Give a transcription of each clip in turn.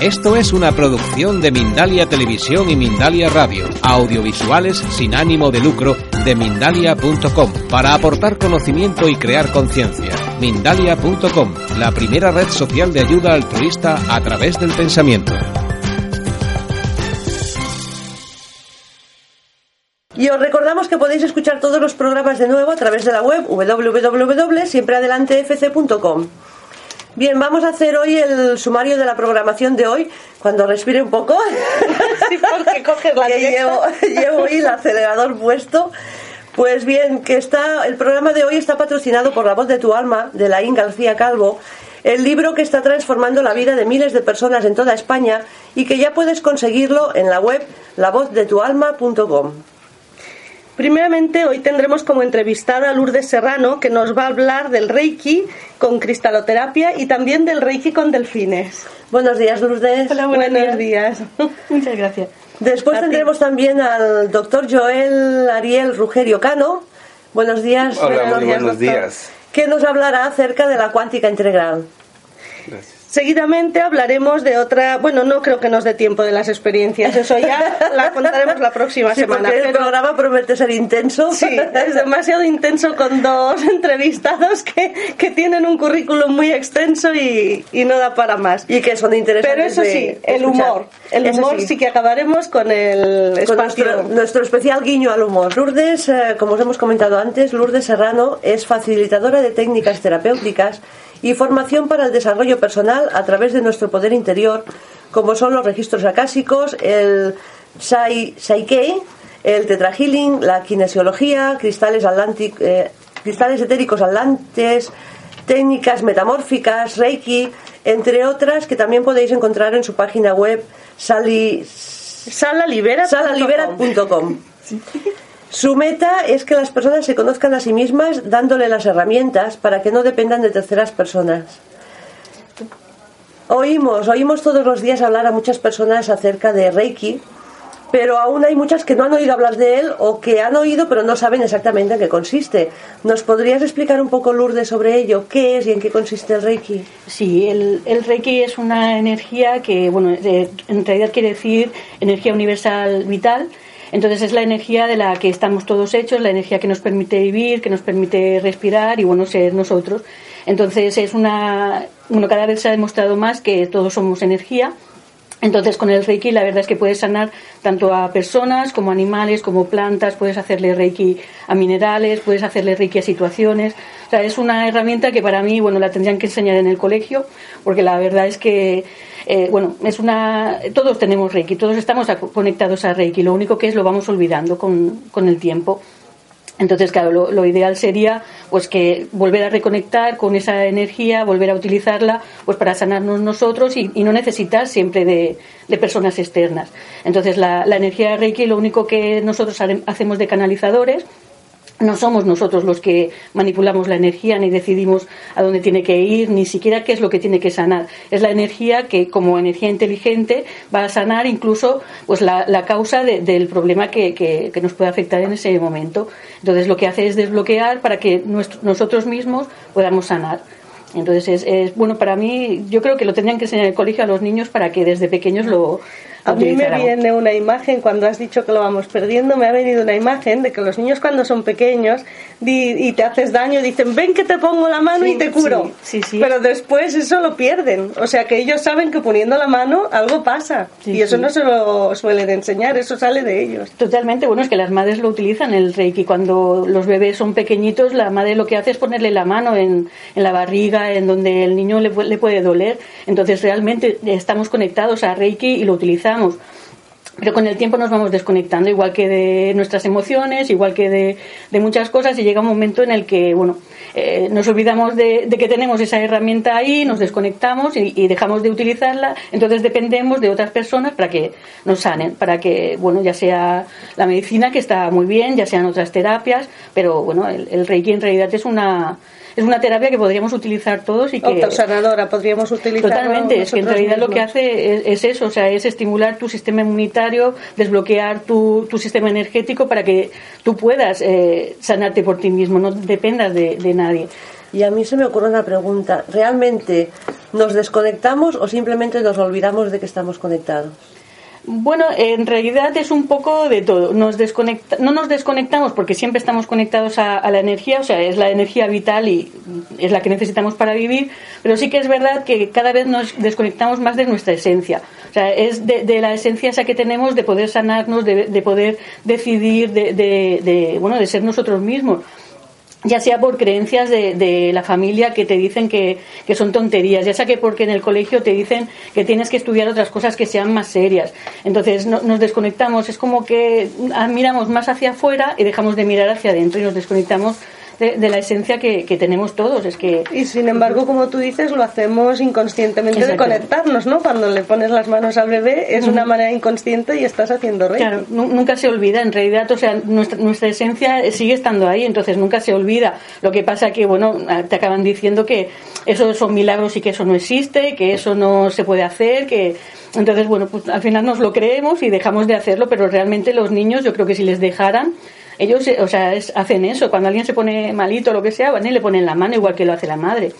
Esto es una producción de Mindalia Televisión y Mindalia Radio, audiovisuales sin ánimo de lucro de mindalia.com, para aportar conocimiento y crear conciencia. Mindalia.com, la primera red social de ayuda altruista a través del pensamiento. Y os recordamos que podéis escuchar todos los programas de nuevo a través de la web www.siempreadelantefc.com. Bien, vamos a hacer hoy el sumario de la programación de hoy. Cuando respire un poco. Sí, porque coges la que llevo, llevo hoy el acelerador puesto. Pues bien, que está, el programa de hoy está patrocinado por La Voz de tu Alma, de Laín García Calvo, el libro que está transformando la vida de miles de personas en toda España y que ya puedes conseguirlo en la web lavozdetualma.com. Primeramente, hoy tendremos como entrevistada a Lourdes Serrano, que nos va a hablar del Reiki con cristaloterapia y también del Reiki con delfines. Buenos días, Lourdes. Hola, buenos, días. Muchas gracias. Después A ti. tendremos también al doctor Joel Ariel Rugerio Cano. Buenos días. Hola, muy buenos doctor. días. Que nos hablará acerca de la cuántica integral. Gracias. Seguidamente hablaremos de otra, bueno, no creo que nos dé tiempo de las experiencias, eso ya la contaremos la próxima Sí, semana. porque el pero- programa promete ser intenso. Sí, es demasiado intenso con dos entrevistados que, que tienen un currículum muy extenso y, y no da para más. y que son interesantes. Pero eso sí, el escuchar. humor. El Eso humor sí. que acabaremos con el Con espacio. nuestro, nuestro especial guiño al humor. Lourdes, eh, como os hemos comentado antes, Lourdes Serrano es facilitadora de técnicas terapéuticas y formación para el desarrollo personal a través de nuestro poder interior, como son los registros acásicos, el Sai, Saikei, el Tetra Healing, la kinesiología, cristales, eh, cristales etéricos atlantes, técnicas metamórficas, Reiki, entre otras que también podéis encontrar en su página web sali, Salalibera. Su meta es que las personas se conozcan a sí mismas dándole las herramientas para que no dependan de terceras personas. Oímos, oímos todos los días hablar a muchas personas acerca de Reiki, pero aún hay muchas que no han oído hablar de él o que han oído pero no saben exactamente en qué consiste. ¿Nos podrías explicar un poco, Lourdes, sobre ello? ¿Qué es y en qué consiste el Reiki? Sí, el, el Reiki es una energía que, bueno, en realidad quiere decir energía universal vital. Entonces es la energía de la que estamos todos hechos, la energía que nos permite vivir, que nos permite respirar y, bueno, ser nosotros. Entonces es una, bueno, cada vez se ha demostrado más que todos somos energía. Entonces, con el Reiki, la verdad es que puedes sanar tanto a personas como animales, como plantas, puedes hacerle Reiki a minerales, puedes hacerle Reiki a situaciones. O sea, es una herramienta que para mí, bueno, la tendrían que enseñar en el colegio, porque la verdad es que, eh, bueno, es una. Todos tenemos Reiki, todos estamos conectados a Reiki, lo único que es lo vamos olvidando con, con el tiempo. Entonces, claro, lo, lo ideal sería pues que volver a reconectar con esa energía, volver a utilizarla pues para sanarnos nosotros y, no necesitar siempre de, de personas externas. Entonces, la, la energía de Reiki lo único que nosotros hacemos de canalizadores no somos nosotros los que manipulamos la energía ni decidimos a dónde tiene que ir, ni siquiera qué es lo que tiene que sanar. Es la energía que, como energía inteligente, va a sanar incluso pues la, la causa de- del problema que, que- que nos puede afectar en ese momento. Entonces, lo que hace es desbloquear para que nosotros mismos podamos sanar. Entonces, es, es bueno para mí, yo creo que lo tendrían que enseñar en el colegio a los niños para que desde pequeños lo, A mí me viene una imagen, cuando has dicho que lo vamos perdiendo, me ha venido una imagen de que los niños cuando son pequeños y te haces daño dicen, ven que te pongo la mano Sí, y te curo. sí, sí. Pero después eso lo pierden. O sea que ellos saben que poniendo la mano algo pasa. Y eso no se lo suelen enseñar, eso sale de ellos. Totalmente, bueno, es que las madres lo utilizan el reiki. Cuando los bebés son pequeñitos, la madre lo que hace es ponerle la mano en, en la barriga, en donde el niño le puede doler. Entonces, realmente estamos conectados a reiki y lo utilizamos. Pero con el tiempo nos vamos desconectando, igual que de nuestras emociones, igual que de, de muchas cosas, y llega un momento en el que, bueno, eh, nos olvidamos de, que tenemos esa herramienta ahí, nos desconectamos y, dejamos de utilizarla, entonces dependemos de otras personas para que nos sanen, para que, bueno, ya sea la medicina, que está muy bien, ya sean otras terapias, pero bueno, el Reiki en realidad es una es una terapia que podríamos utilizar todos y que autosanadora podríamos utilizar totalmente es que en realidad lo que hace es, eso o sea es estimular tu sistema inmunitario desbloquear tu, tu sistema energético para que tú puedas eh, sanarte por ti mismo no dependas de, de nadie. Y a mí se me ocurre una pregunta realmente nos desconectamos o simplemente nos olvidamos de que estamos conectados bueno, en realidad es un poco de todo. Nos desconecta, no nos desconectamos porque siempre estamos conectados a, la energía, o sea, es la energía vital y es la que necesitamos para vivir, pero sí que es verdad que cada vez nos desconectamos más de nuestra esencia. O sea, es de, la esencia esa que tenemos de poder sanarnos, de, de poder decidir, de, de, bueno, de ser nosotros mismos ya sea por creencias de, de, la familia que te dicen que, que, son tonterías, ya sea que porque en el colegio te dicen que tienes que estudiar otras cosas que sean más serias. Entonces nos desconectamos, es como que miramos más hacia afuera y dejamos de mirar hacia adentro y nos desconectamos de, la esencia que, tenemos todos. Es que y sin embargo, como tú dices, lo hacemos inconscientemente de conectarnos, ¿no? Cuando le pones las manos al bebé es una manera inconsciente y estás haciendo. Claro, nunca se olvida, en realidad, o sea, nuestra, nuestra esencia sigue estando ahí, entonces nunca se olvida. Lo que pasa que, bueno, te acaban diciendo que eso son milagros y que eso no existe, que eso no se puede hacer, que entonces, bueno, pues al final nos lo creemos y dejamos de hacerlo, pero realmente los niños, yo creo que si les dejaran, ellos, o sea, hacen eso. Cuando alguien se pone malito o lo que sea, van y le ponen la mano igual que lo hace la madre.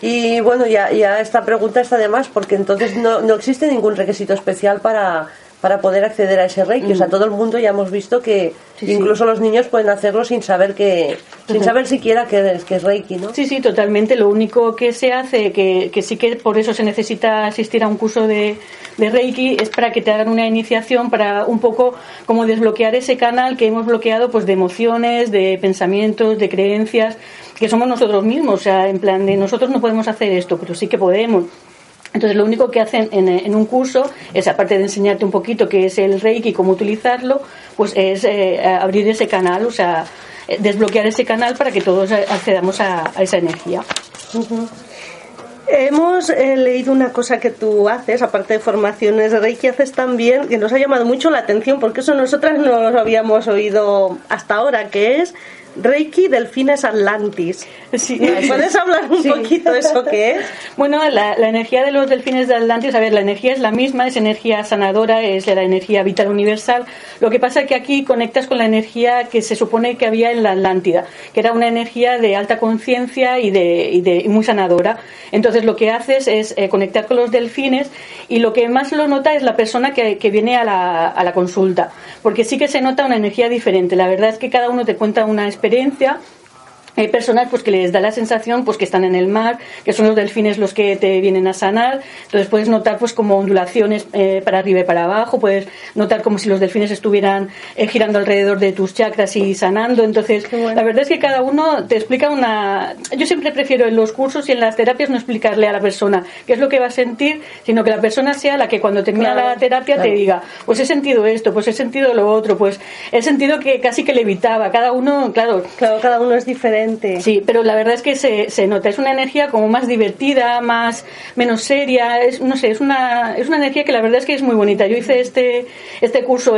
Y bueno, ya, ya esta pregunta está de más porque entonces no, no existe ningún requisito especial para para poder acceder a ese reiki. O sea, mm. todo el mundo ya hemos visto que incluso los niños pueden hacerlo sin saber que, sin saber siquiera que es, que es reiki, ¿no? Sí, sí, totalmente. Lo único que se hace, que, que sí que por eso se necesita asistir a un curso de, de reiki, es para que te hagan una iniciación para un poco como desbloquear ese canal que hemos bloqueado pues de emociones, de pensamientos, de creencias, que somos nosotros mismos. O sea, en plan de nosotros no podemos hacer esto, pero sí que podemos. Entonces, lo único que hacen en, un curso es, aparte de enseñarte un poquito qué es el Reiki y cómo utilizarlo, pues es eh, abrir ese canal, o sea, eh, desbloquear ese canal para que todos accedamos a, esa energía. Hemos eh, leído una cosa que tú haces, aparte de formaciones de Reiki, haces también, que nos ha llamado mucho la atención, porque eso nosotras no lo habíamos oído hasta ahora, que es Reiki Delfines Atlantis. ¿Puedes hablar un poquito de eso qué es? Bueno, la, energía de los delfines de Atlantis, a ver, la energía es la misma, es energía sanadora, es la energía vital universal. Lo que pasa es que aquí conectas con la energía que se supone que había en la Atlántida, que era una energía de alta conciencia y de, y de muy sanadora. Entonces lo que haces es eh, conectar con los delfines y lo que más lo nota es la persona que, que viene a la, a la consulta, porque sí que se nota una energía diferente. La verdad es que cada uno te cuenta una experiencia experiencia hay personas pues que les da la sensación pues que están en el mar, que son los delfines los que te vienen a sanar. Entonces puedes notar pues como ondulaciones eh, para arriba y para abajo, puedes notar como si los delfines estuvieran eh, girando alrededor de tus chakras y sanando. Entonces la verdad es que cada uno te explica una. Yo siempre prefiero en los cursos y en las terapias no explicarle a la persona qué es lo que va a sentir, sino que la persona sea la que cuando termina la terapia te diga, pues he sentido esto, pues he sentido lo otro, pues he sentido que casi que le evitaba. Cada uno, claro, claro, cada uno es diferente Sí, pero la verdad es que se, se nota, es una energía como más divertida, más menos seria, es, no sé, es una, es una energía que la verdad es que es muy bonita. Yo hice este, este curso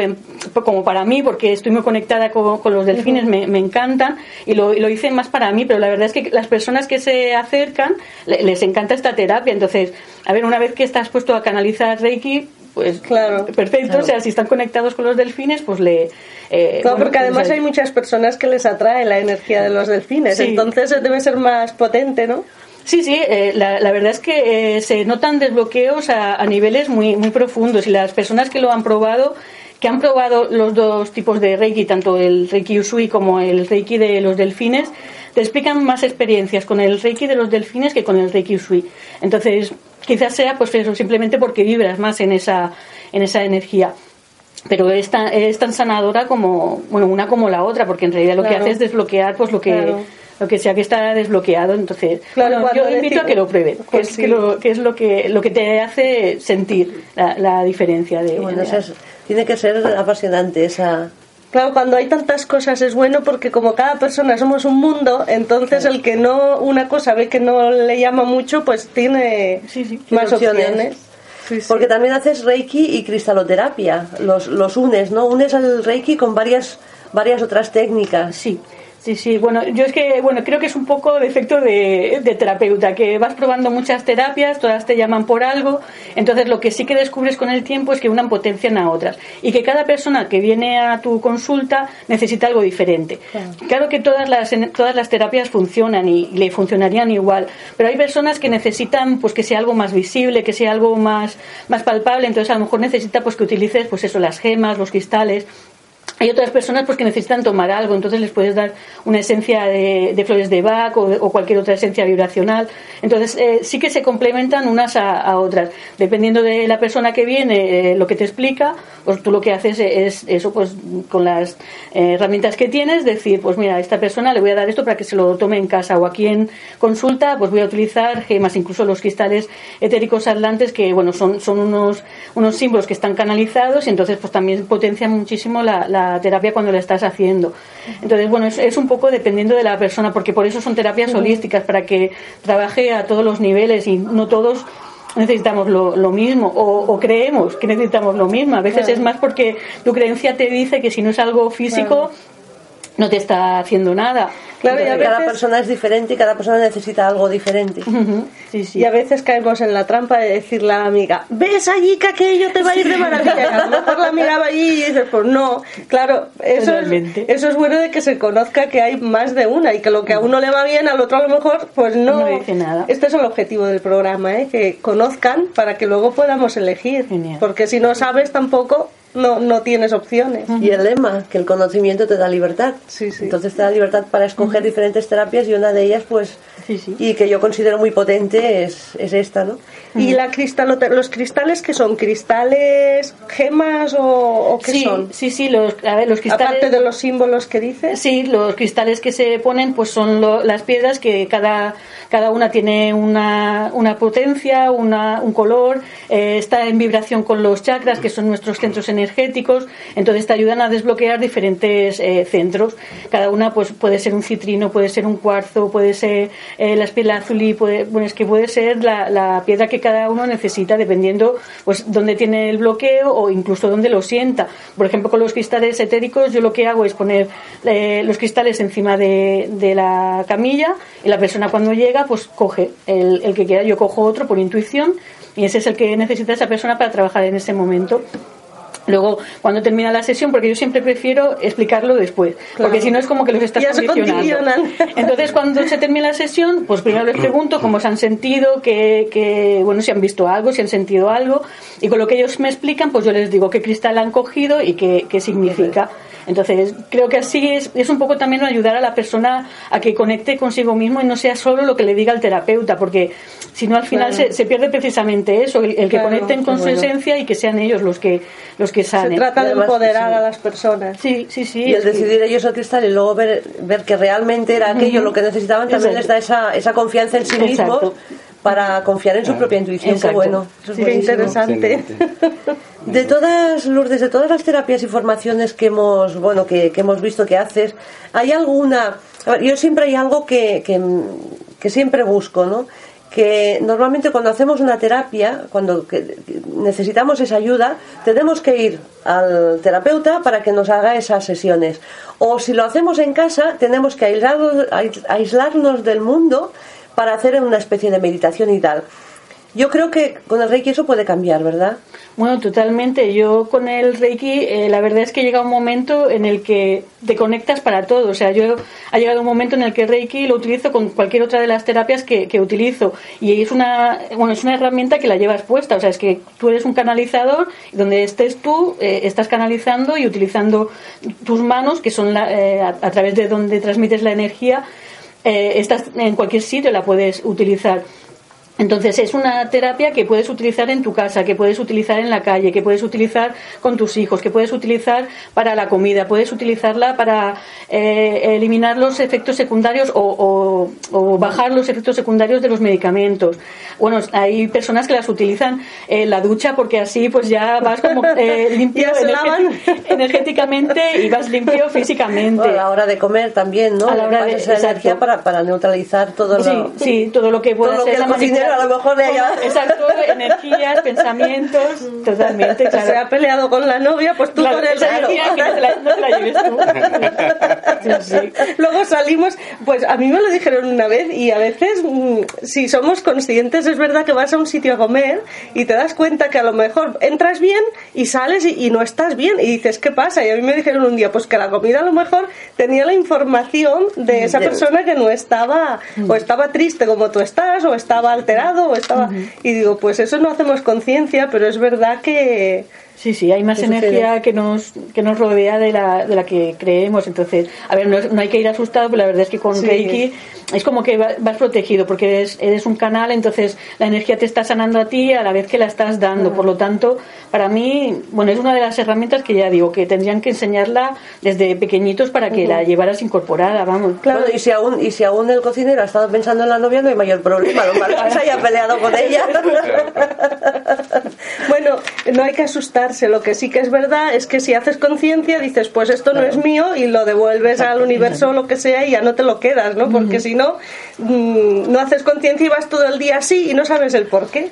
como para mí, porque estoy muy conectada con, los delfines, me, me, encantan, y lo, lo, hice más para mí, pero la verdad es que las personas que se acercan les encanta esta terapia. Entonces, a ver, una vez que estás puesto a canalizar Reiki, pues claro, perfecto, o sea, si están conectados con los delfines, pues le... Eh, porque pues además hay muchas personas que les atrae la energía de los delfines, entonces debe ser más potente, ¿no? Sí, sí, eh, la, verdad es que eh, se notan desbloqueos a, a, niveles muy, muy profundos y las personas que lo han probado, que han probado los dos tipos de Reiki, tanto el Reiki Usui como el Reiki de los delfines, te explican más experiencias con el Reiki de los delfines que con el Reiki Usui. Entonces, quizás sea pues eso, simplemente porque vibras más en esa, en esa energía. Pero es tan, es tan sanadora como, bueno, una como la otra, porque en realidad lo que hace es desbloquear pues lo que lo que sea que está desbloqueado. Entonces, Claro, bueno, yo invito a que lo prueben, que Pues es, sí. que lo, que es lo que lo que te hace sentir la, la diferencia de. Bueno, de- es- tiene que ser apasionante esa... Claro, cuando hay tantas cosas es bueno porque como cada persona somos un mundo, entonces el que no una cosa ve que no le llama mucho, pues tiene Sí, sí. más opciones. opciones. Sí, sí. Porque también haces Reiki y cristaloterapia, los, los unes, ¿no? Unes al Reiki con varias, varias otras técnicas. Sí, sí, sí. Bueno, yo es que, bueno, creo que es un poco de efecto de, de terapeuta, que vas probando muchas terapias, todas te llaman por algo, entonces lo que sí que descubres con el tiempo es que unan potencian a otras y que cada persona que viene a tu consulta necesita algo diferente. Claro, que todas las, todas las terapias funcionan y, le funcionarían igual, pero hay personas que necesitan pues que sea algo más visible, que sea algo más, más palpable, entonces a lo mejor necesita pues que utilices pues eso, las gemas, los cristales, hay otras personas pues que necesitan tomar algo, entonces les puedes dar una esencia de, flores de Bach o, cualquier otra esencia vibracional. Entonces eh, sí que se complementan unas a, otras. Dependiendo de la persona que viene, eh, lo que te explica, pues tú lo que haces es eso, pues con las eh, herramientas que tienes, decir, pues mira, a esta persona le voy a dar esto para que se lo tome en casa o aquí en consulta, pues voy a utilizar gemas, incluso los cristales etéricos atlantes que, bueno, son, son unos, unos símbolos que están canalizados y entonces pues también potencian muchísimo la terapia cuando la estás haciendo. Entonces, bueno, es, es un poco dependiendo de la persona, porque por eso son terapias holísticas, para que trabaje a todos los niveles y no todos necesitamos lo, lo mismo o, o creemos que necesitamos lo mismo. A veces es más porque tu creencia te dice que si no es algo físico no te está haciendo nada. Claro, y a Entonces, cada veces- persona es diferente y cada persona necesita algo diferente. Sí, sí. Y a veces caemos en la trampa de decirle a la amiga, ves allí que aquello te va a ir de maravilla. Y a lo mejor la miraba allí y dices, pues no. Claro, eso es, eso es bueno de que se conozca que hay más de una y que lo que a uno le va bien, al otro a lo mejor, pues no. No dice nada. Este es el objetivo del programa, ¿eh? que conozcan para que luego podamos elegir. Genial. Porque si no sabes tampoco, no, no tienes opciones. Y el lema, que el conocimiento te da libertad. Sí, sí. Entonces te da libertad para escoger diferentes terapias y una de ellas, pues, Sí, sí. y que yo considero muy potente, es, es esta, ¿no? ¿Y la los cristales que son? ¿Cristales, gemas o, o qué sí, son? sí, sí, los, a ver, los cristales... Aparte de los símbolos que dices. Sí, los cristales que se ponen pues son lo- las piedras que cada, cada una tiene una, una potencia, una, un color, eh, está en vibración con los chakras, que son nuestros centros energéticos, entonces te ayudan a desbloquear diferentes eh, centros. Cada una pues puede ser un citrino, puede ser un cuarzo, puede ser eh, la espiela azulí, puede, bueno, es que puede ser la, la piedra que cada uno necesita dependiendo pues dónde tiene el bloqueo o incluso dónde lo sienta. Por ejemplo, con los cristales etéricos yo lo que hago es poner eh, los cristales encima de, de la camilla y la persona cuando llega pues coge el, el que quiera. Yo cojo otro por intuición y ese es el que necesita esa persona para trabajar en ese momento. Luego, cuando termina la sesión, porque yo siempre prefiero explicarlo después, porque si no es como que los estás condicionando. condicionan. Entonces, cuando se termina la sesión, pues primero les pregunto cómo se han sentido, que, que, bueno, si han visto algo, si han sentido algo, y con lo que ellos me explican, pues yo les digo qué cristal han cogido y qué, qué significa. Entonces, creo que así es, es un poco también ayudar a la persona a que conecte consigo mismo y no sea solo lo que le diga el terapeuta, porque si no al final Claro. se, se pierde precisamente eso, el, el que Claro, conecten con su bueno. esencia y que sean ellos los que, los que Se sanen. trata Y de empoderar sí. a las personas. Sí, sí, sí. Y el que- decidir ellos el cristal y luego ver, ver que realmente era aquello lo que necesitaban, también Exacto. les da esa, esa confianza en sí mismos Exacto. Para confiar en su propia intuición. Qué bueno. Eso es Sí, interesante. Excelente. De todas, Lourdes, de todas las terapias y formaciones que hemos, bueno, que, que hemos visto que haces, ¿hay alguna? a ver, yo siempre hay algo que, que, que siempre busco, ¿no? Que normalmente cuando hacemos una terapia, cuando necesitamos esa ayuda, tenemos que ir al terapeuta para que nos haga esas sesiones. O si lo hacemos en casa, tenemos que aislarnos, ais- aislarnos del mundo para hacer una especie de meditación y tal. Yo creo que con el Reiki eso puede cambiar, ¿verdad? Bueno, totalmente. Yo con el Reiki, eh, la verdad es que llega un momento en el que te conectas para todo. O sea, yo ha llegado un momento en el que Reiki lo utilizo con cualquier otra de las terapias que, que utilizo. Y es una, bueno, es una herramienta que la llevas puesta. O sea, es que tú eres un canalizador y donde estés tú, eh, estás canalizando y utilizando tus manos, que son la- eh, a, a través de donde transmites la energía, eh, estás en cualquier sitio la puedes utilizar. Entonces es una terapia que puedes utilizar en tu casa, que puedes utilizar en la calle, que puedes utilizar con tus hijos, que puedes utilizar para la comida, puedes utilizarla para eh, eliminar los efectos secundarios o, bajar los efectos secundarios de los medicamentos. Bueno, hay personas que las utilizan en la ducha porque así pues ya vas como eh, limpio energéticamente y vas limpio físicamente. a la hora de comer también, ¿no? A la hora de esa energía para, para neutralizar todo lo, sí, sí, todo lo que pueda ser a lo mejor de allá. Exacto, energías, pensamientos, totalmente. Se ha peleado con la novia, pues tú con el energía que no te, la, no te la lleves tú. Luego salimos, pues a mí me lo dijeron una vez y a veces, mm, si somos conscientes, es verdad que vas a un sitio a comer y te das cuenta que a lo mejor entras bien y sales y, no estás bien y dices, ¿qué pasa? Y a mí me dijeron un día, pues que la comida a lo mejor tenía la información de esa persona que no estaba, o estaba triste como tú estás, o estaba alterada o estaba... Y digo, pues eso no hacemos conciencia, pero es verdad que Sí, sí, hay más energía que nos, que nos rodea de la, de la que creemos. Entonces, a ver, no, hay que ir asustado, pero la verdad es que con Reiki es como que vas protegido porque eres, eres un canal, entonces la energía te está sanando a ti a la vez que la estás dando. Por lo tanto, para mí, bueno, es una de las herramientas que ya digo, que tendrían que enseñarla desde pequeñitos para que la llevaras incorporada, vamos. Claro, y si aún y si aún el cocinero ha estado pensando en la novia, no hay mayor problema. Lo malo que se haya peleado con ella. bueno, no hay que asustar lo que sí que es verdad es que si haces conciencia dices, pues esto no es mío y lo devuelves al universo o lo que sea y ya no te lo quedas, ¿no? Porque si no, mm, no haces conciencia y vas todo el día así y no sabes el por qué.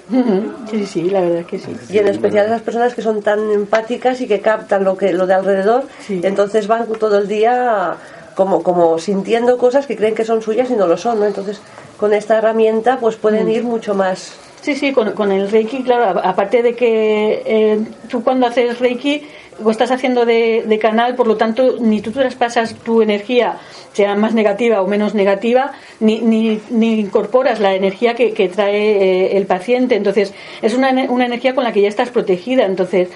Sí, sí, la verdad que sí. Y en especial esas personas que son tan empáticas y que captan lo que lo de alrededor, entonces van todo el día como, como sintiendo cosas que creen que son suyas y no lo son, ¿no? Entonces, con esta herramienta pues pueden ir mucho más Sí, sí, con, con, el Reiki, claro, aparte de que eh, tú cuando haces Reiki lo estás haciendo de, canal, por lo tanto, ni tú traspasas tu energía, sea más negativa o menos negativa, ni, ni, ni incorporas la energía que, que trae eh, el paciente. Entonces, es una, una energía con la que ya estás protegida. Entonces,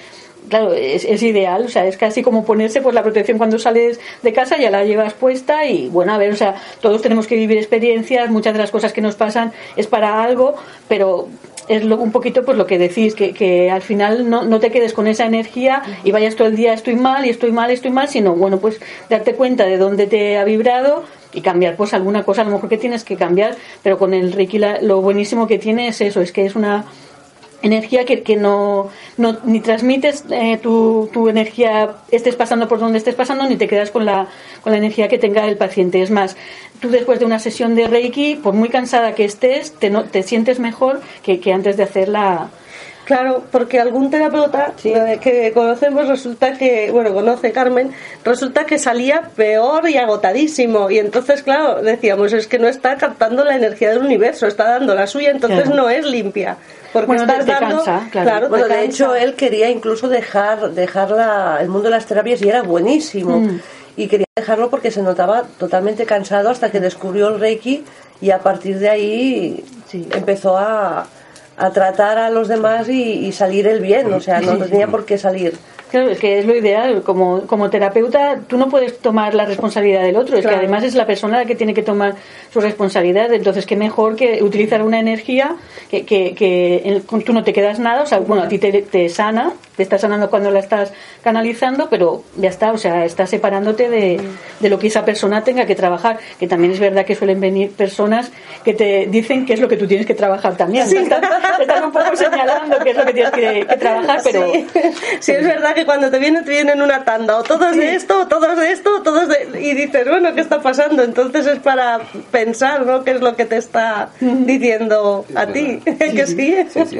claro, es, es, ideal, o sea, es casi como ponerse pues la protección cuando sales de casa, ya la llevas puesta y bueno, a ver, o sea, todos tenemos que vivir experiencias, muchas de las cosas que nos pasan es para algo, pero es lo, un poquito pues lo que decís, que, que al final no, no, te quedes con esa energía y vayas todo el día estoy mal y estoy mal, estoy mal, sino bueno, pues darte cuenta de dónde te ha vibrado y cambiar pues alguna cosa. A lo mejor que tienes que cambiar, pero con el Reiki lo buenísimo que tiene es eso, es que es una energía que, que no, no, ni transmites eh, tu, tu, energía, estés pasando por donde estés pasando, ni te quedas con la, con la energía que tenga el paciente. Es más, tú después de una sesión de Reiki, por muy cansada que estés, te, no, te sientes mejor que, que antes de hacer la, Claro, porque algún terapeuta que conocemos resulta que, bueno, conoce Carmen, resulta que salía peor y agotadísimo. Y entonces, claro, decíamos, es que no está captando la energía del universo, está dando la suya, entonces no es limpia. Porque bueno, estás dando, claro. bueno, de hecho, él quería incluso dejar, dejar la, el mundo de las terapias y era buenísimo. Mm. Y quería dejarlo porque se notaba totalmente cansado hasta que descubrió el Reiki y a partir de ahí empezó a a tratar a los demás y, salir el bien, o sea, no tenía por qué salir. Claro, es que es lo ideal. Como, como terapeuta, tú no puedes tomar la responsabilidad del otro. Es que además es la persona la que tiene que tomar su responsabilidad. Entonces, qué mejor que utilizar una energía que, que, que tú no te quedas nada. O sea, bueno, a ti te, te sana, te está sanando cuando la estás canalizando, pero ya está. O sea, estás separándote de, de lo que esa persona tenga que trabajar. Que también es verdad que suelen venir personas que te dicen qué es lo que tú tienes que trabajar también. Sí. Están, un poco señalando qué es lo que tienes que, trabajar, pero. sí es verdad que cuando te vienen, te vienen una tanda, o todos de esto, todos de esto, todos de... Y dices, bueno, ¿qué está pasando? Entonces es para pensar, ¿no? ¿Qué es lo que te está diciendo a ti? que sí.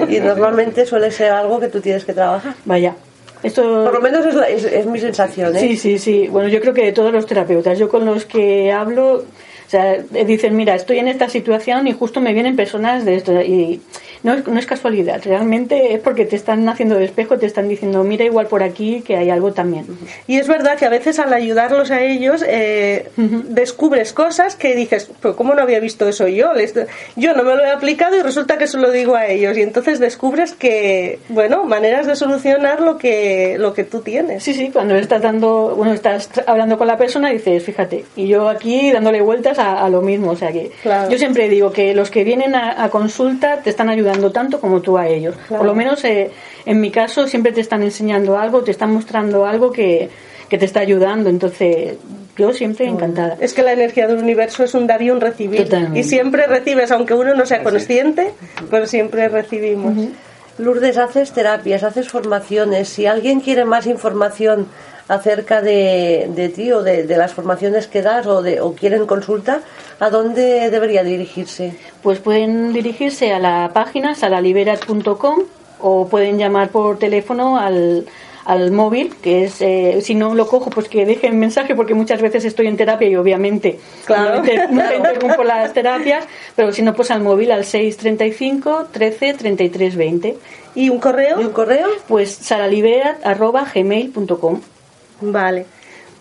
Y normalmente suele ser algo que tú tienes que trabajar. Vaya. Esto... Por lo menos es, es, mi sensación. ¿eh? Sí, sí, sí. Bueno, yo creo que de todos los terapeutas, yo con los que hablo, o sea, dicen, mira, estoy en esta situación y justo me vienen personas de esto. Y no es, no es casualidad, realmente es porque te están haciendo de espejo, te están diciendo, mira igual por aquí que hay algo también. Y es verdad que a veces al ayudarlos a ellos eh, descubres cosas que dices, pero ¿cómo no había visto eso yo? yo no me lo he aplicado y resulta que se lo digo a ellos. Y entonces descubres que, bueno, maneras de solucionar lo que, lo que tú tienes. Sí, sí, cuando estás dando, bueno, estás hablando con la persona dices, fíjate, y yo aquí dándole vueltas a, lo mismo. O sea que yo siempre digo que los que vienen a, consulta te están ayudando tanto como tú a ellos. Por lo menos eh, en mi caso siempre te están enseñando algo, te están mostrando algo que, que te está ayudando. Entonces, yo siempre encantada. Es que la energía del universo es un dar y un recibir. Y siempre recibes, aunque uno no sea consciente, pero siempre recibimos. Lourdes, haces terapias, haces formaciones. Si alguien quiere más información acerca de, de ti o de, las formaciones que das o, de, o quieren consulta, ¿a dónde debería dirigirse? Pues pueden dirigirse a la página salaliberat.com o pueden llamar por teléfono al al móvil, que es, eh, si no lo cojo, pues que dejen mensaje, porque muchas veces estoy en terapia y obviamente claro. no interrumpo las terapias, pero si no, pues al móvil al 635 13 33 20. ¿Y un correo? ¿Y un correo? Pues saraliberat.gmail.com. Vale.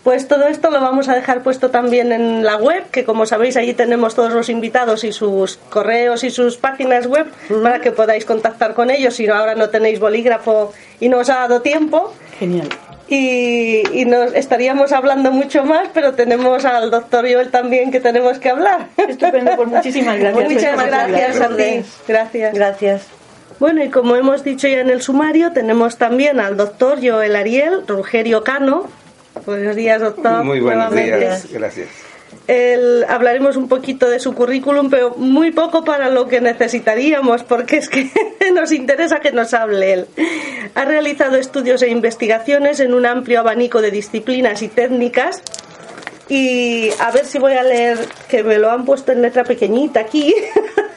Pues todo esto lo vamos a dejar puesto también en la web, que como sabéis allí tenemos todos los invitados y sus correos y sus páginas web para que podáis contactar con ellos si ahora no tenéis bolígrafo y no os ha dado tiempo. Genial. Y, nos estaríamos hablando mucho más, pero tenemos al doctor Joel también que tenemos que hablar. Estupendo, pues muchísimas gracias. Muchas gracias a ti. Gracias. Gracias. Bueno, y como hemos dicho ya en el sumario, tenemos también al doctor Joel Ariel Rugerio Cano, Buenos días, doctor. Muy buenos días, gracias. hablaremos un poquito de su currículum, pero muy poco para lo que necesitaríamos, porque es que nos interesa que nos hable él. Ha realizado estudios e investigaciones en un amplio abanico de disciplinas y técnicas. Y a ver si voy a leer, que me lo han puesto en letra pequeñita aquí.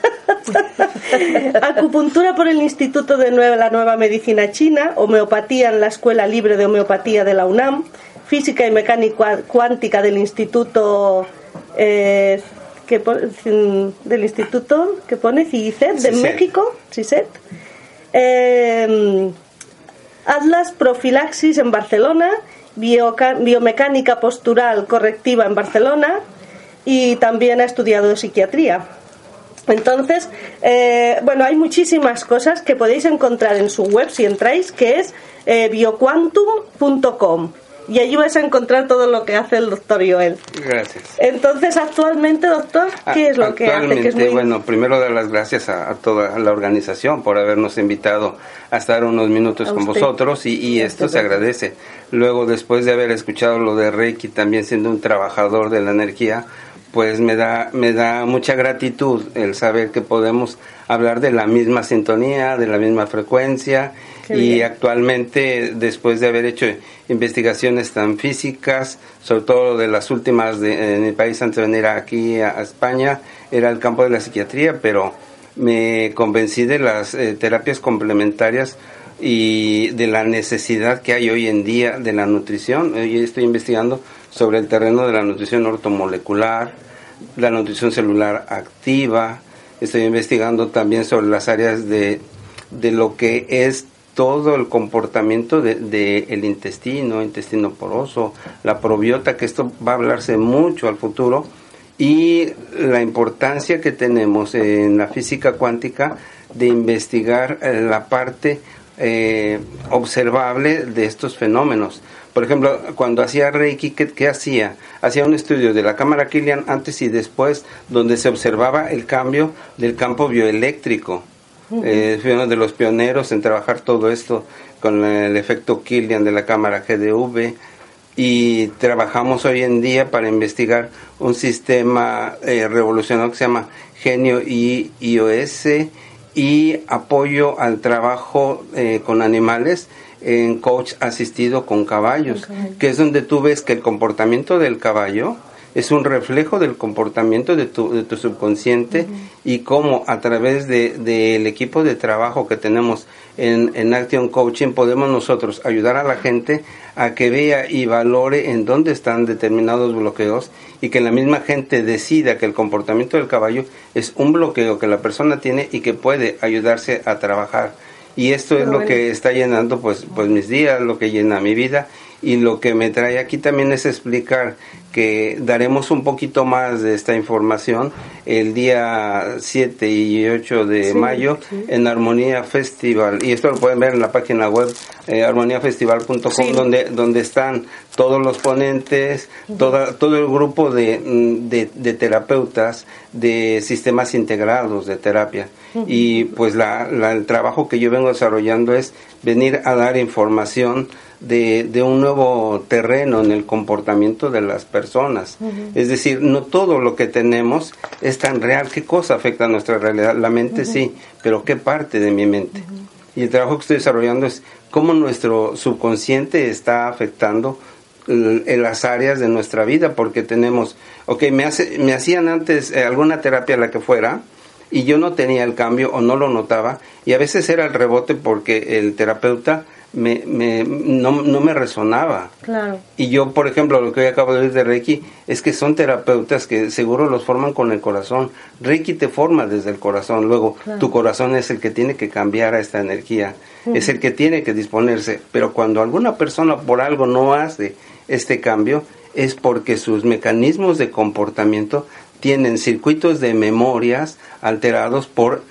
Acupuntura por el Instituto de la Nueva Medicina China, homeopatía en la Escuela Libre de Homeopatía de la UNAM, Física y Mecánica Cuántica del Instituto eh, que del Instituto que pone CICET de México, CICET. Eh, Atlas Profilaxis en Barcelona, Biomecánica Postural Correctiva en Barcelona y también ha estudiado psiquiatría. Entonces, eh, bueno, hay muchísimas cosas que podéis encontrar en su web si entráis, que es bioquantum.com y allí vais a encontrar todo lo que hace el doctor Joel. Gracias. Entonces, actualmente, doctor, ¿qué es lo que hace? bueno, primero dar las gracias a, toda la organización por habernos invitado a estar unos minutos con vosotros y, esto se agradece. Luego, después de haber escuchado lo de Reiki, también siendo un trabajador de la energía, pues me da, me da mucha gratitud el saber que podemos hablar de la misma sintonía, de la misma frecuencia y actualmente después de haber hecho investigaciones tan físicas, sobre todo de las últimas de, en el país antes de venir aquí a, España, era el campo de la psiquiatría, pero me convencí de las eh, terapias complementarias y de la necesidad que hay hoy en día de la nutrición. Estoy investigando sobre el terreno de la nutrición ortomolecular, la nutrición celular activa, estoy investigando también sobre las áreas de, de lo que es todo el comportamiento del de, el intestino, intestino poroso, la probiota, que esto va a hablarse mucho al futuro, y la importancia que tenemos en la física cuántica de investigar eh, la parte eh, observable de estos fenómenos. Por ejemplo, cuando hacía Reiki, ¿qué, ¿qué, hacía? Hacía un estudio de la cámara Killian antes y después, donde se observaba el cambio del campo bioeléctrico eh, fui uno de los pioneros en trabajar todo esto con el efecto Killian de la cámara GDV y trabajamos hoy en día para investigar un sistema eh, revolucionario que se llama Genio iOS y apoyo al trabajo eh, con animales en coach asistido con caballos, que es donde tú ves que el comportamiento del caballo es un reflejo del comportamiento de tu, de tu subconsciente y cómo a través del de, equipo de trabajo que tenemos en, en Action Coaching podemos nosotros ayudar a la gente a que vea y valore en dónde están determinados bloqueos y que la misma gente decida que el comportamiento del caballo es un bloqueo que la persona tiene y que puede ayudarse a trabajar. Y esto es lo que está llenando pues, pues mis días, lo que llena mi vida y lo que me trae aquí también es explicar que daremos un poquito más de esta información el día 7 y 8 de mayo en Armonía Festival. Y esto lo pueden ver en la página web eh, armoniafestival.com donde donde están todos los ponentes todo el grupo de, mm, de, de, terapeutas de sistemas integrados de terapia. Y pues la, el trabajo que yo vengo desarrollando es venir a dar información de, de, un nuevo terreno en el comportamiento de las personas. Es decir, no todo lo que tenemos es tan real. ¿Qué cosa afecta a nuestra realidad? La mente sí, pero ¿qué parte de mi mente? Y el trabajo que estoy desarrollando es cómo nuestro subconsciente está afectando en las áreas de nuestra vida, porque tenemos, ok, me, hace, me hacían antes eh, alguna terapia, la que fuera, y yo no tenía el cambio o no lo notaba, y a veces era el rebote porque el terapeuta me, me, no, no, me resonaba. Claro. Y yo, por ejemplo, lo que hoy acabo de decir de Reiki es que son terapeutas que seguro los forman con el corazón. Reiki te forma desde el corazón. Luego, tu corazón es el que tiene que cambiar a esta energía, es el que tiene que disponerse. Pero cuando alguna persona por algo no hace este cambio, es porque sus mecanismos de comportamiento tienen circuitos de memorias alterados por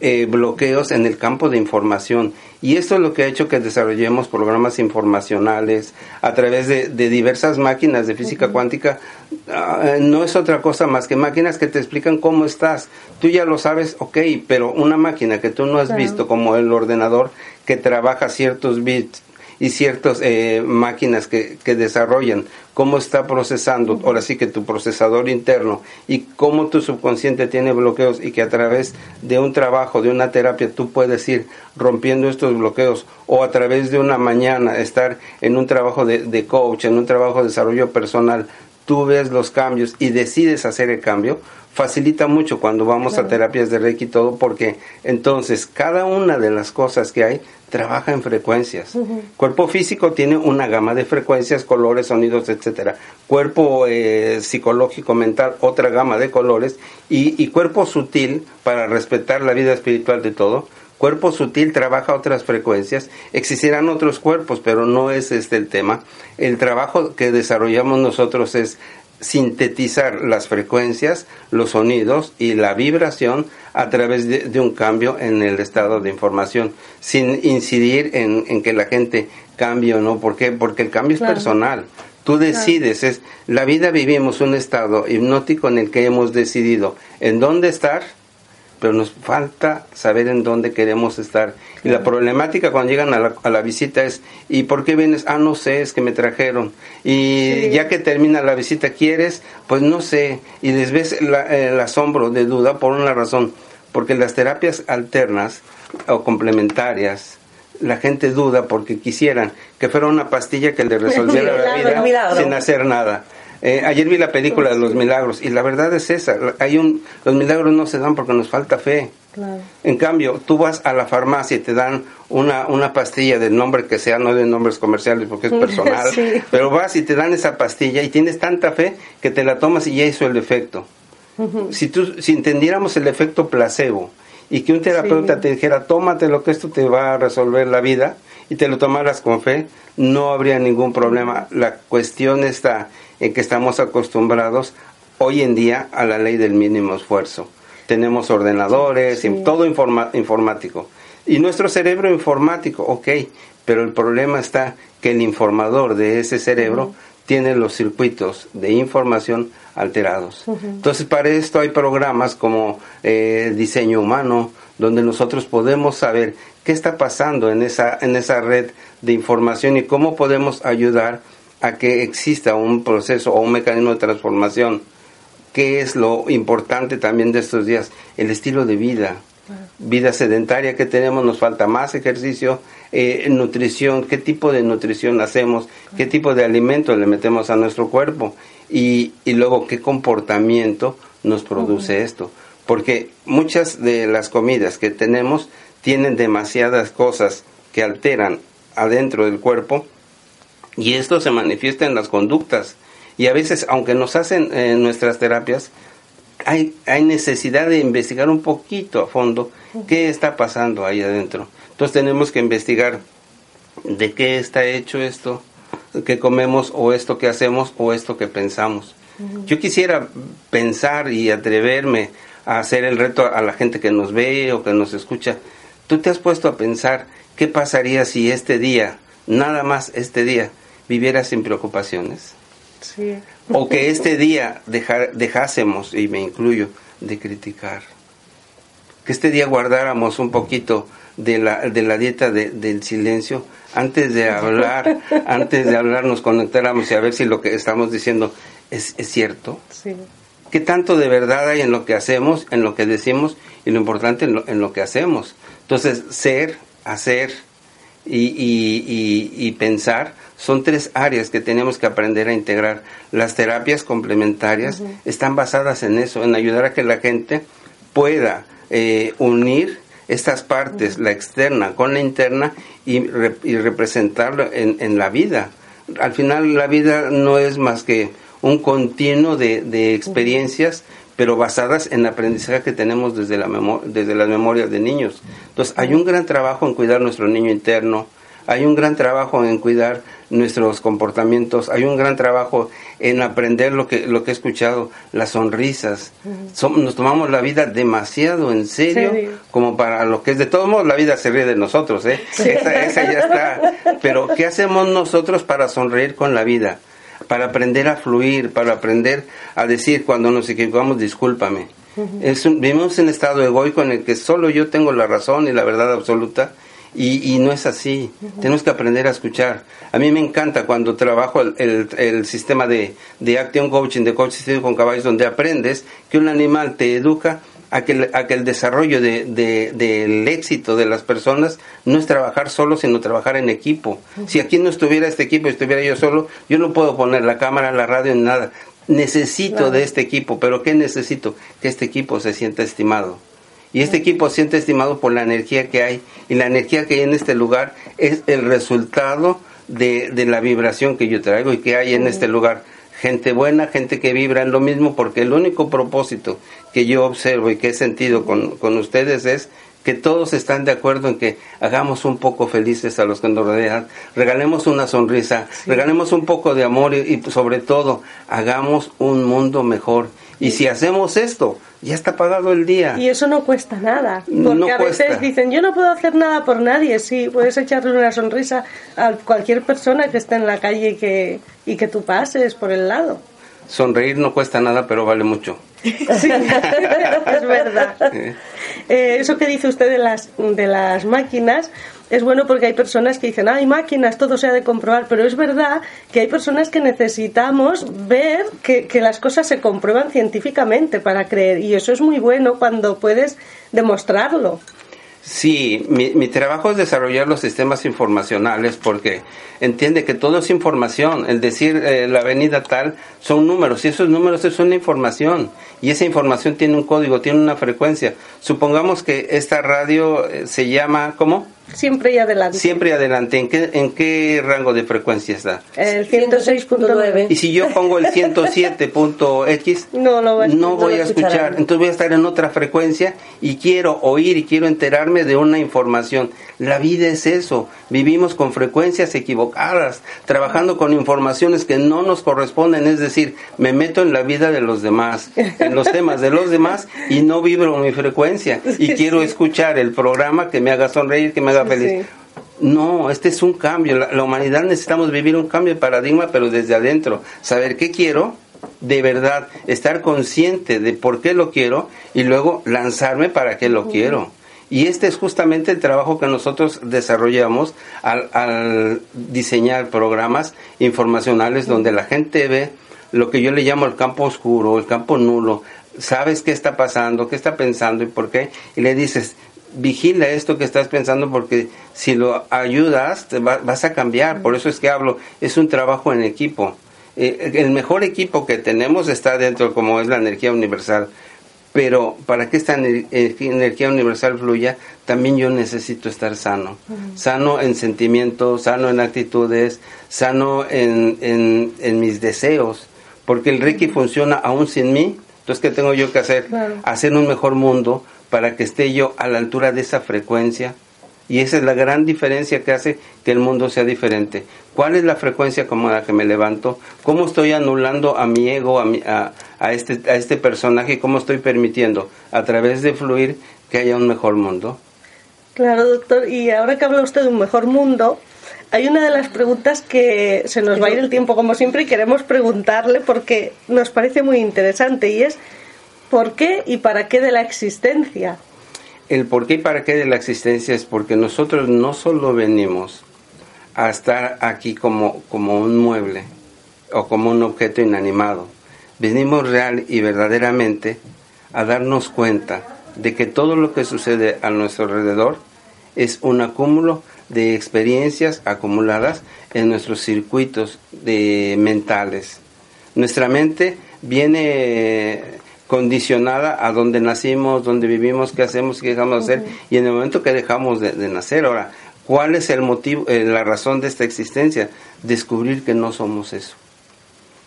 eh, bloqueos en el campo de información. Y esto es lo que ha hecho que desarrollemos programas informacionales a través de, diversas máquinas de física cuántica. Ah, no es otra cosa más que máquinas que te explican cómo estás. Tú ya lo sabes, ok, pero una máquina que tú no has visto, como el ordenador que trabaja ciertos bits y ciertas eh, máquinas que, que, desarrollan, cómo está procesando, ahora sí que tu procesador interno y cómo tu subconsciente tiene bloqueos y que a través de un trabajo, de una terapia, tú puedes ir rompiendo estos bloqueos o a través de una mañana estar en un trabajo de, de coach, en un trabajo de desarrollo personal, tú ves los cambios y decides hacer el cambio, facilita mucho cuando vamos a terapias de Reiki y todo, porque entonces cada una de las cosas que hay trabaja en frecuencias. Cuerpo físico tiene una gama de frecuencias, colores, sonidos, etcétera. Cuerpo eh, psicológico, mental, otra gama de colores. Y, y cuerpo sutil, para respetar la vida espiritual de todo, cuerpo sutil trabaja otras frecuencias, existirán otros cuerpos, pero no es este el tema. El trabajo que desarrollamos nosotros es sintetizar las frecuencias, los sonidos y la vibración a través de, un cambio en el estado de información, sin incidir en, que la gente cambie o no. ¿Por qué? Porque el cambio es personal. Tú decides, es la vida vivimos un estado hipnótico en el que hemos decidido en dónde estar, pero nos falta saber en dónde queremos estar. Y la problemática cuando llegan a la, a la, visita es, ¿y por qué vienes? Ah, no sé, es que me trajeron. Y ya que termina la visita, ¿quieres? Pues no sé. Y les ves el asombro de duda por una razón, porque las terapias alternas o complementarias, la gente duda porque quisieran que fuera una pastilla que le resolviera la vida sin hacer nada. Eh, ayer vi la película de los milagros y la verdad es esa. Hay un, los milagros no se dan porque nos falta fe. En cambio, tú vas a la farmacia y te dan una, una pastilla del nombre que sea, no de nombres comerciales porque es personal, pero vas y te dan esa pastilla y tienes tanta fe que te la tomas y ya hizo el efecto. Si, tú, si entendiéramos el efecto placebo y que un terapeuta te dijera, tómate lo que esto te va a resolver la vida y te lo tomaras con fe, no habría ningún problema. La cuestión está en que estamos acostumbrados hoy en día a la ley del mínimo esfuerzo. Tenemos ordenadores, todo informático. Y nuestro cerebro informático, ok, pero el problema está que el informador de ese cerebro tiene los circuitos de información alterados. Entonces, para esto hay programas como eh, diseño humano, donde nosotros podemos saber qué está pasando en esa, en esa red de información y cómo podemos ayudar a que exista un proceso o un mecanismo de transformación. ¿Qué es lo importante también de estos días? El estilo de vida. vida sedentaria que tenemos, nos falta más ejercicio, eh, nutrición, qué tipo de nutrición hacemos, qué tipo de alimento le metemos a nuestro cuerpo y, y luego qué comportamiento nos produce esto. Porque muchas de las comidas que tenemos tienen demasiadas cosas que alteran adentro del cuerpo y esto se manifiesta en las conductas. Y a veces, aunque nos hacen eh, nuestras terapias, hay, hay necesidad de investigar un poquito a fondo qué está pasando ahí adentro. Entonces tenemos que investigar de qué está hecho esto que comemos o esto que hacemos o esto que pensamos. Yo quisiera pensar y atreverme a hacer el reto a la gente que nos ve o que nos escucha. ¿Tú te has puesto a pensar qué pasaría si este día, nada más este día, vivieras sin preocupaciones? Sí. O que este día dejásemos, y me incluyo, de criticar. Que este día guardáramos un poquito de la, de la dieta del silencio antes de hablar, antes de hablar nos conectáramos y a ver si lo que estamos diciendo es, es cierto. Sí. ¿Qué tanto de verdad hay en lo que hacemos, en lo que decimos y lo importante en lo, en lo que hacemos? Entonces, ser, hacer y, y, y, pensar son tres áreas que tenemos que aprender a integrar. Las terapias complementarias están basadas en eso, en ayudar a que la gente pueda eh, unir estas partes, la externa con la interna y, y representarlo en, en, la vida. Al final la vida no es más que un continuo de, de experiencias pero basadas en el aprendizaje que tenemos desde, la desde las memorias de niños. Entonces, hay un gran trabajo en cuidar nuestro niño interno, hay un gran trabajo en cuidar nuestros comportamientos, hay un gran trabajo en aprender lo que, lo que he escuchado, las sonrisas. nos tomamos la vida demasiado en serio, como para lo que es de todos modos, la vida se ríe de nosotros, ¿eh? Esa, esa ya está. Pero, ¿qué hacemos nosotros para sonreír con la vida? Para aprender a fluir, para aprender a decir cuando nos equivocamos, discúlpame. es vivimos en un estado egoico en el que solo yo tengo la razón y la verdad absoluta y, y no es así. Tenemos que aprender a escuchar. A mí me encanta cuando trabajo el, el, el sistema de, de Action Coaching, de coaching con caballos, donde aprendes que un animal te educa a que, a que el desarrollo de, del éxito de las personas no es trabajar solo, sino trabajar en equipo. Si aquí no estuviera este equipo, estuviera yo solo, yo no puedo poner la cámara, la radio, ni nada. Necesito de este equipo, pero ¿qué necesito? Que este equipo se sienta estimado. Y este equipo se siente estimado por la energía que hay. Y la energía que hay en este lugar es el resultado de, de la vibración que yo traigo y que hay en este lugar gente buena, gente que vibra en lo mismo, porque el único propósito que yo observo y que he sentido con, con ustedes es que todos están de acuerdo en que hagamos un poco felices a los que nos rodean, regalemos una sonrisa, regalemos un poco de amor y, sobre todo hagamos un mundo mejor. Y si hacemos esto, ya está pagado el día. Y eso no cuesta nada. Porque a veces dicen, yo no puedo hacer nada por nadie. Sí, puedes echarle una sonrisa a cualquier persona que esté en la calle y que, y que tú pases por el lado. Sonreír no cuesta nada, pero vale mucho. Sí, es verdad. Eh, eso que dice usted de las, de las máquinas es bueno porque hay personas que dicen, hay máquinas, todo se ha de comprobar, pero es verdad que hay personas que necesitamos ver que, que las cosas se comprueban científicamente para creer y eso es muy bueno cuando puedes demostrarlo. Sí, mi, trabajo es desarrollar los sistemas informacionales porque entiende que todo es información. El decir eh, la avenida tal son números y esos números es una información y esa información tiene un código, tiene una frecuencia. Supongamos que esta radio eh, se llama, ¿cómo? Siempre y adelante. Siempre y adelante. ¿En qué, en qué rango de frecuencia está? El 106.9. Y si yo pongo el 107.x, no, lo va, no voy a escuchar. escuchar. Entonces voy a estar en otra frecuencia y quiero oír y quiero enterarme de una información. La vida es eso. Vivimos con frecuencias equivocadas, trabajando con informaciones que no nos corresponden. Es decir, me meto en la vida de los demás, en los temas de los demás y no vibro mi frecuencia. Y quiero escuchar el programa que me haga sonreír, que me haga feliz. No, este es un cambio. La, la, humanidad necesitamos vivir un cambio de paradigma, pero desde adentro. Saber qué quiero, de verdad, estar consciente de por qué lo quiero y luego lanzarme para qué lo quiero. Y este es justamente el trabajo que nosotros desarrollamos al, al diseñar programas informacionales donde la gente ve lo que yo le llamo el campo oscuro, el campo nulo, sabes qué está pasando, qué está pensando y por qué, y le dices, vigila esto que estás pensando porque si lo ayudas te vas a cambiar. Por eso es que hablo, es un trabajo en equipo. Eh, el mejor equipo que tenemos está dentro como es la energía universal. Pero para que esta eh, energía universal fluya, también yo necesito estar sano. Sano en sentimientos, sano en actitudes, sano en, en, mis deseos. Porque el Reiki funciona aún sin mí. Entonces, ¿qué tengo yo que hacer? Hacer un mejor mundo para que esté yo a la altura de esa frecuencia. Y esa es la gran diferencia que hace que el mundo sea diferente. ¿Cuál es la frecuencia como la que me levanto? ¿Cómo estoy anulando a mi ego, a, mi, a, a, este, a este personaje? ¿Cómo estoy permitiendo a través de fluir que haya un mejor mundo? Claro, doctor. Y ahora que habla usted de un mejor mundo, hay una de las preguntas que se nos va a ir el tiempo como siempre y queremos preguntarle porque nos parece muy interesante y es ¿por qué y para qué de la existencia? El por qué y para qué de la existencia es porque nosotros no solo venimos a estar aquí como, como un mueble o como un objeto inanimado. Venimos real y verdaderamente a darnos cuenta de que todo lo que sucede a nuestro alrededor es un acúmulo de experiencias acumuladas en nuestros circuitos de mentales. Nuestra mente viene condicionada a donde nacimos, donde vivimos, qué hacemos, qué dejamos de hacer, y en el momento que dejamos de, de nacer, ahora, ¿Cuál es el motivo, eh, la razón de esta existencia? Descubrir que no somos eso.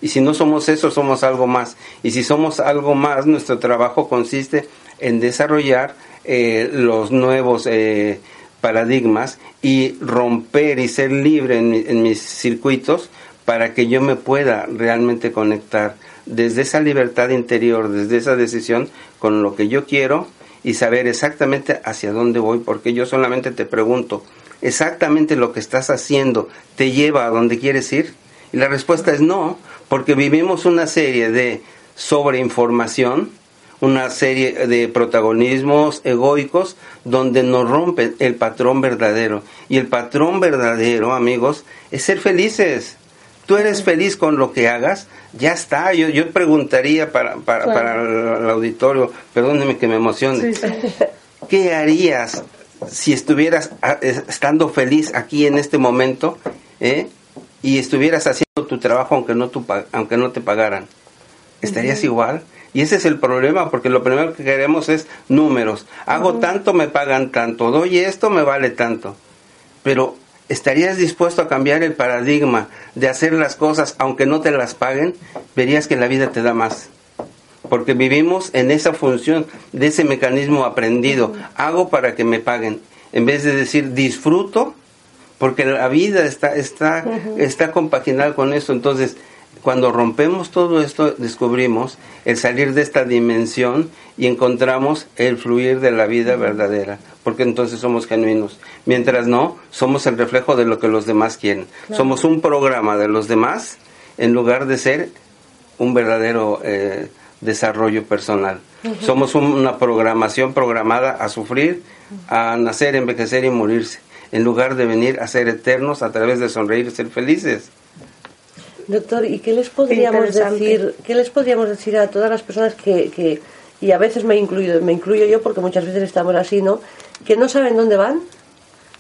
Y si no somos eso, somos algo más. Y si somos algo más, nuestro trabajo consiste en desarrollar eh, los nuevos eh, paradigmas y romper y ser libre en, en mis circuitos para que yo me pueda realmente conectar desde esa libertad interior, desde esa decisión con lo que yo quiero y saber exactamente hacia dónde voy, porque yo solamente te pregunto, exactamente lo que estás haciendo te lleva a donde quieres ir? Y la respuesta es no, porque vivimos una serie de sobreinformación, una serie de protagonismos egoicos donde nos rompen el patrón verdadero. Y el patrón verdadero, amigos, es ser felices. Tú eres feliz con lo que hagas, ya está. Yo, yo preguntaría para, para, el auditorio, perdóneme que me emocione, ¿qué harías si estuvieras ah, estando feliz aquí en este momento ¿eh? Y estuvieras haciendo tu trabajo aunque no, tu, aunque no te pagaran, ¿estarías igual? Y ese es el problema, porque lo primero que queremos es números. Hago tanto, me pagan tanto, doy esto, me vale tanto. Pero ¿estarías dispuesto a cambiar el paradigma de hacer las cosas aunque no te las paguen? Verías que la vida te da más porque vivimos en esa función de ese mecanismo aprendido. Hago para que me paguen, en vez de decir disfruto, porque la vida está, está, está compaginada con eso. Entonces, cuando rompemos todo esto, descubrimos el salir de esta dimensión y encontramos el fluir de la vida verdadera, porque entonces somos genuinos. Mientras no, somos el reflejo de lo que los demás quieren. Somos un programa de los demás en lugar de ser un verdadero eh, desarrollo personal. Somos una programación programada a sufrir, a nacer, envejecer y morirse, en lugar de venir a ser eternos a través de sonreír y ser felices. Doctor, ¿y qué les podríamos decir? ¿Qué les podríamos decir a todas las personas que, que y a veces me incluyo, me incluyo yo porque muchas veces estamos así, ¿no? Que no saben dónde van,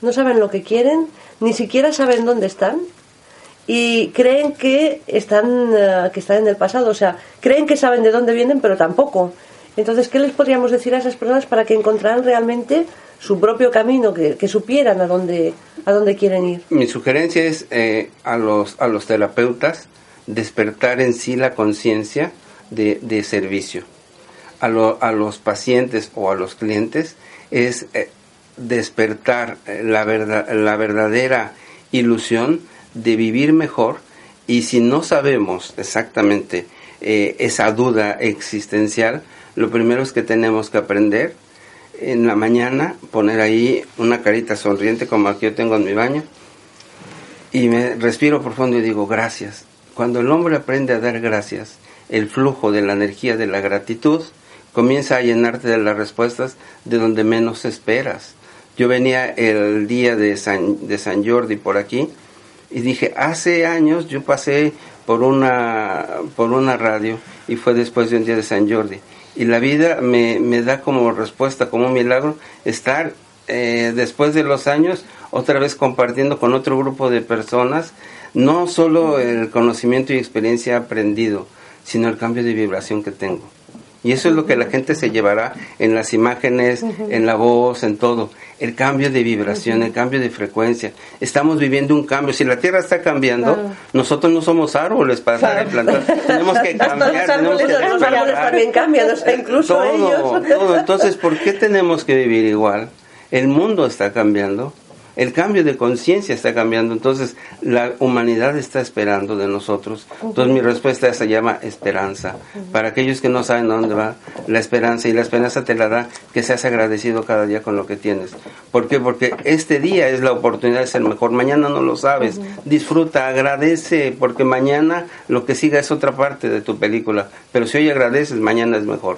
no saben lo que quieren, ni siquiera saben dónde están y creen que están, eh, que están en el pasado, o sea, creen que saben de dónde vienen, pero tampoco. Entonces, ¿qué les podríamos decir a esas personas para que encontraran realmente su propio camino, que, supieran a dónde, a dónde quieren ir? Mi sugerencia es eh, a, los, a los terapeutas despertar en sí la conciencia de, de, servicio. A, a, los pacientes o a los clientes es eh, despertar la, verdad, la verdadera ilusión de vivir mejor y si no sabemos exactamente eh, esa duda existencial, lo primero es que tenemos que aprender en la mañana, poner ahí una carita sonriente como la que yo tengo en mi baño y me respiro profundo y digo gracias. Cuando el hombre aprende a dar gracias, el flujo de la energía de la gratitud comienza a llenarte de las respuestas de donde menos esperas. Yo venía el día de San, de San Jordi por aquí y dije, hace años yo pasé por una, por una radio y fue después de un día de San Jordi. Y la vida me, me da como respuesta, como un milagro, estar eh, después de los años otra vez compartiendo con otro grupo de personas, no solo el conocimiento y experiencia aprendido, sino el cambio de vibración que tengo. Y eso es lo que la gente se llevará en las imágenes, en la voz, en todo. El cambio de vibración, el cambio de frecuencia. Estamos viviendo un cambio. Si la Tierra está cambiando, nosotros no somos árboles para plantar. Tenemos que cambiar, tenemos que Los árboles también cambian, sea, incluso todo, ellos. todo. Entonces, ¿por qué tenemos que vivir igual? El mundo está cambiando el cambio de conciencia está cambiando, entonces la humanidad está esperando de nosotros. Entonces mi respuesta se llama esperanza. Para aquellos que no saben dónde va, la esperanza y la esperanza te la da que seas agradecido cada día con lo que tienes. ¿Por qué? Porque este día es la oportunidad de ser mejor, mañana no lo sabes. Disfruta, agradece, porque mañana lo que siga es otra parte de tu película, pero si hoy agradeces, mañana es mejor.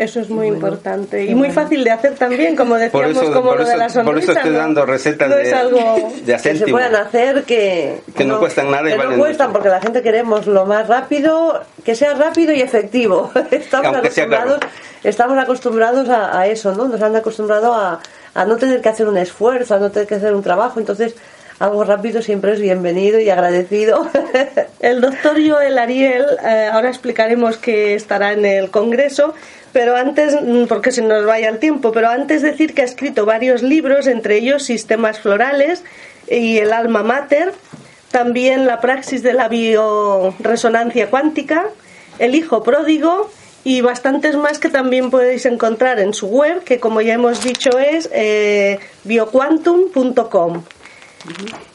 Eso es muy importante y muy fácil de hacer también, como decíamos, Por eso- como por lo de la sonrisa. por eso estoy ¿no? dando recetas No de- es algo... De que se puedan hacer que, Que no cuestan nada y que no cuestan mucho. porque la gente queremos lo más rápido que sea rápido y efectivo estamos Aunque sea caro. acostumbrados estamos acostumbrados a, a eso no nos han acostumbrado a, a no tener que hacer un esfuerzo a no tener que hacer un trabajo entonces algo rápido siempre es bienvenido y agradecido El doctor Joel Ariel, eh, ahora explicaremos que estará en el Congreso, pero antes, mm, porque se nos vaya el tiempo, pero antes decir que ha escrito varios libros, entre ellos Sistemas Florales y El Alma Mater, también La Praxis de la Bioresonancia Cuántica, El Hijo Pródigo y bastantes más que también podéis encontrar en su web, que como ya hemos dicho es eh, bioquantum.com.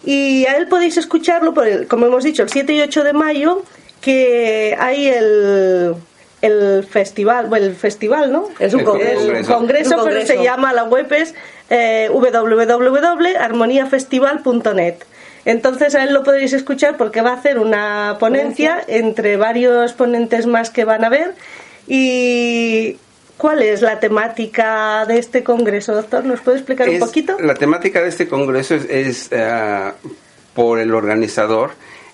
Y a él podéis escucharlo, por el, como hemos dicho, el 7 y 8 de mayo, que hay el, el festival, bueno, el festival, ¿no? Es un El congreso. congreso. congreso, pero congreso. se llama, la web es eh, www.armoniafestival.net. Entonces a él lo podéis escuchar porque va a hacer una ponencia entre varios ponentes más que van a ver. ¿Y cuál es la temática de este congreso, doctor? ¿Nos puede explicar un poquito? La temática de este congreso es, es, ah, por el organizador,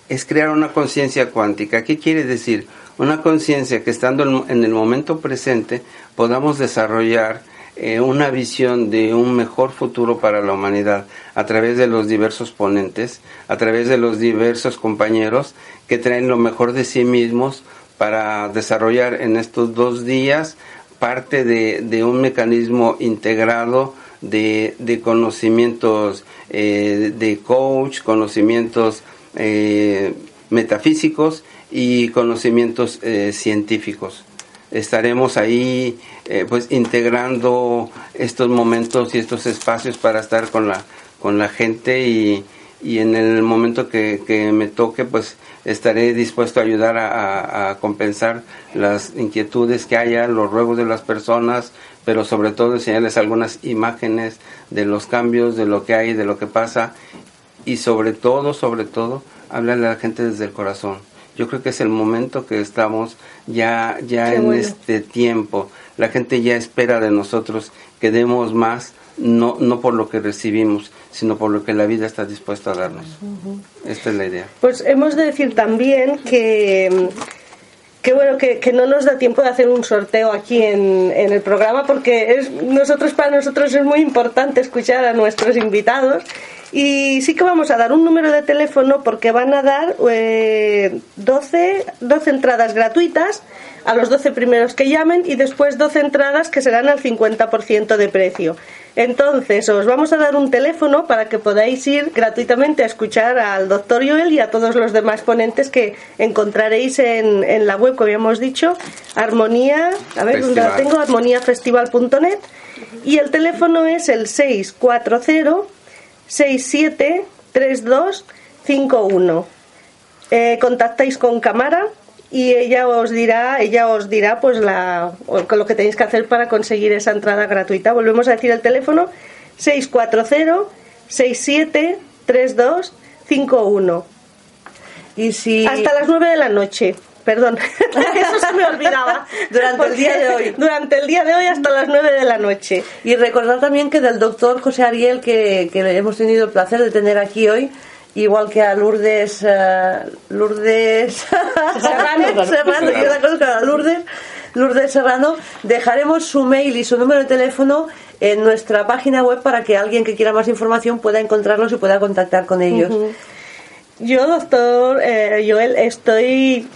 es crear una conciencia cuántica. ¿Qué quiere decir? Una conciencia que estando en, en el momento presente podamos desarrollar eh, una visión de un mejor futuro para la humanidad a través de los diversos ponentes, a través de los diversos compañeros que traen lo mejor de sí mismos para desarrollar en estos dos días parte de, de un mecanismo integrado de, de conocimientos eh, de coach, conocimientos eh, metafísicos y conocimientos eh, científicos. Estaremos ahí pues integrando estos momentos y estos espacios para estar con la, con la gente y, y en el momento que, que me toque pues estaré dispuesto a ayudar a, a- compensar las inquietudes que haya, los ruegos de las personas, pero sobre todo enseñarles algunas imágenes de los cambios, de lo que hay, de lo que pasa y sobre todo, sobre todo, hablarle a la gente desde el corazón. Yo creo que es el momento que estamos ya, ya Qué en bueno. este tiempo. La gente ya espera de nosotros que demos más, no, no por lo que recibimos, sino por lo que la vida está dispuesta a darnos. Esta es la idea. Pues hemos de decir también que, que bueno, que, que no nos da tiempo de hacer un sorteo aquí en, en el programa porque es, nosotros para nosotros es muy importante escuchar a nuestros invitados y sí que vamos a dar un número de teléfono porque van a dar eh, 12, 12 entradas gratuitas a los 12 primeros que llamen y después 12 entradas que serán al 50% de precio. Entonces, os vamos a dar un teléfono para que podáis ir gratuitamente a escuchar al doctor Joel y a todos los demás ponentes que encontraréis en, en la web, como habíamos dicho, Armonía, a ver, ¿dónde la tengo? armoniafestival.net y el teléfono es el 640 673251. Eh, contactáis con Camara y ella os dirá, ella os dirá pues la lo que tenéis que hacer para conseguir esa entrada gratuita. Volvemos a decir el teléfono 640 673251. y si Hasta las 9 de la noche. Perdón, eso se me olvidaba. Durante el día de hoy. Durante el día de hoy hasta las 9 de la noche. Y recordar también que del doctor José Ariel, que, que hemos tenido el placer de tener aquí hoy, igual que a Lourdes, eh, Lourdes Serrano. Serrano, yo la conozco a Lourdes, Lourdes Serrano, dejaremos su mail y su número de teléfono en nuestra página web para que alguien que quiera más información pueda encontrarlos y pueda contactar con ellos. Yo, doctor eh, Joel, estoy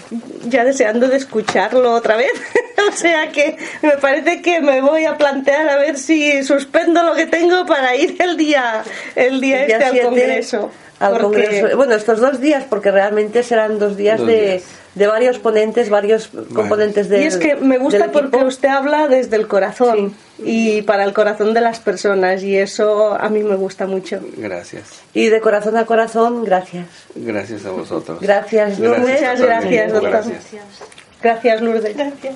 ya deseando de escucharlo otra vez. o sea que me parece que me voy a plantear a ver si suspendo lo que tengo para ir el día, el día, este al congreso. Bueno, estos dos días, porque realmente serán dos días de de varios ponentes, varios componentes de Y es que me gusta porque usted habla desde el corazón y para el corazón de las personas y eso a mí me gusta mucho. Gracias. Y de corazón a corazón, gracias. Gracias a vosotros. Gracias, Lourdes. Muchas gracias, doctor. Gracias. gracias, Lourdes. Gracias.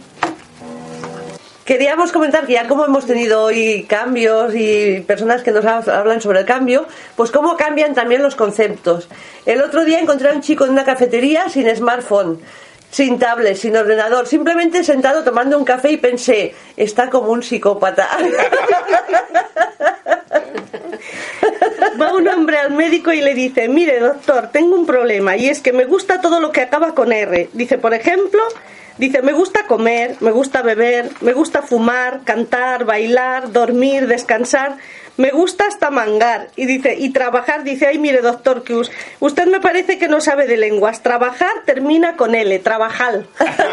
Queríamos comentar que ya como hemos tenido hoy cambios y personas que nos hablan sobre el cambio, pues cómo cambian también los conceptos. El otro día encontré a un chico en una cafetería sin smartphone, sin tablet, sin ordenador, simplemente sentado tomando un café y pensé, está como un psicópata. Va un hombre al médico y le dice, mire doctor, tengo un problema y es que me gusta todo lo que acaba con R. Dice, por ejemplo, Dice, me gusta comer, me gusta beber, me gusta fumar, cantar, bailar, dormir, descansar, me gusta hasta mangar. Y dice, y trabajar, dice, ay, mire, doctor que usted me parece que no sabe de lenguas. Trabajar termina con L, trabajar.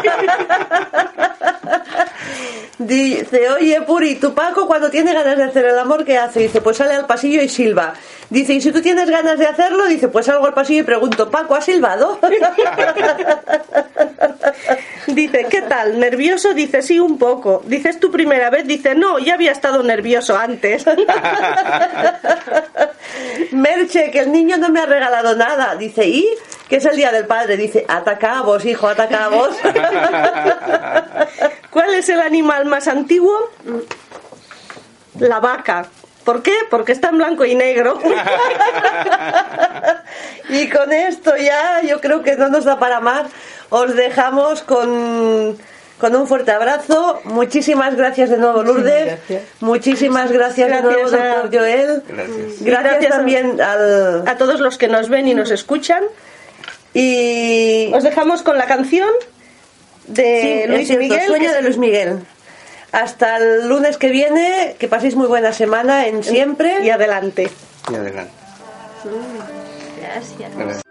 Dice, oye, Puri, tu Paco cuando tiene ganas de hacer el amor, ¿qué hace? Dice, pues sale al pasillo y silba. Dice, y si tú tienes ganas de hacerlo, dice, pues salgo al pasillo y pregunto, Paco, ¿has silbado? Dice, ¿qué tal? ¿Nervioso? Dice, sí, un poco. Dice, ¿es tu primera vez? Dice, no, ya había estado nervioso antes. Merche, que el niño no me ha regalado nada. Dice, ¿y? ¿Qué es el día del padre? Dice, atacabos, hijo, atacabos. ¿Cuál es el animal más antiguo? La vaca. ¿Por qué? Porque está en blanco y negro. y con esto ya yo creo que no nos da para más. Os dejamos con, un fuerte abrazo. Muchísimas gracias de nuevo, Lourdes. Muchísimas gracias, de nuevo, doctor Joel. Gracias. Gracias, también a todos los que nos ven y nos escuchan. Y os dejamos con la canción de Luis Miguel. Sueño de Luis Miguel. Hasta el lunes que viene, que paséis muy buena semana en siempre y adelante. Y adelante. Gracias.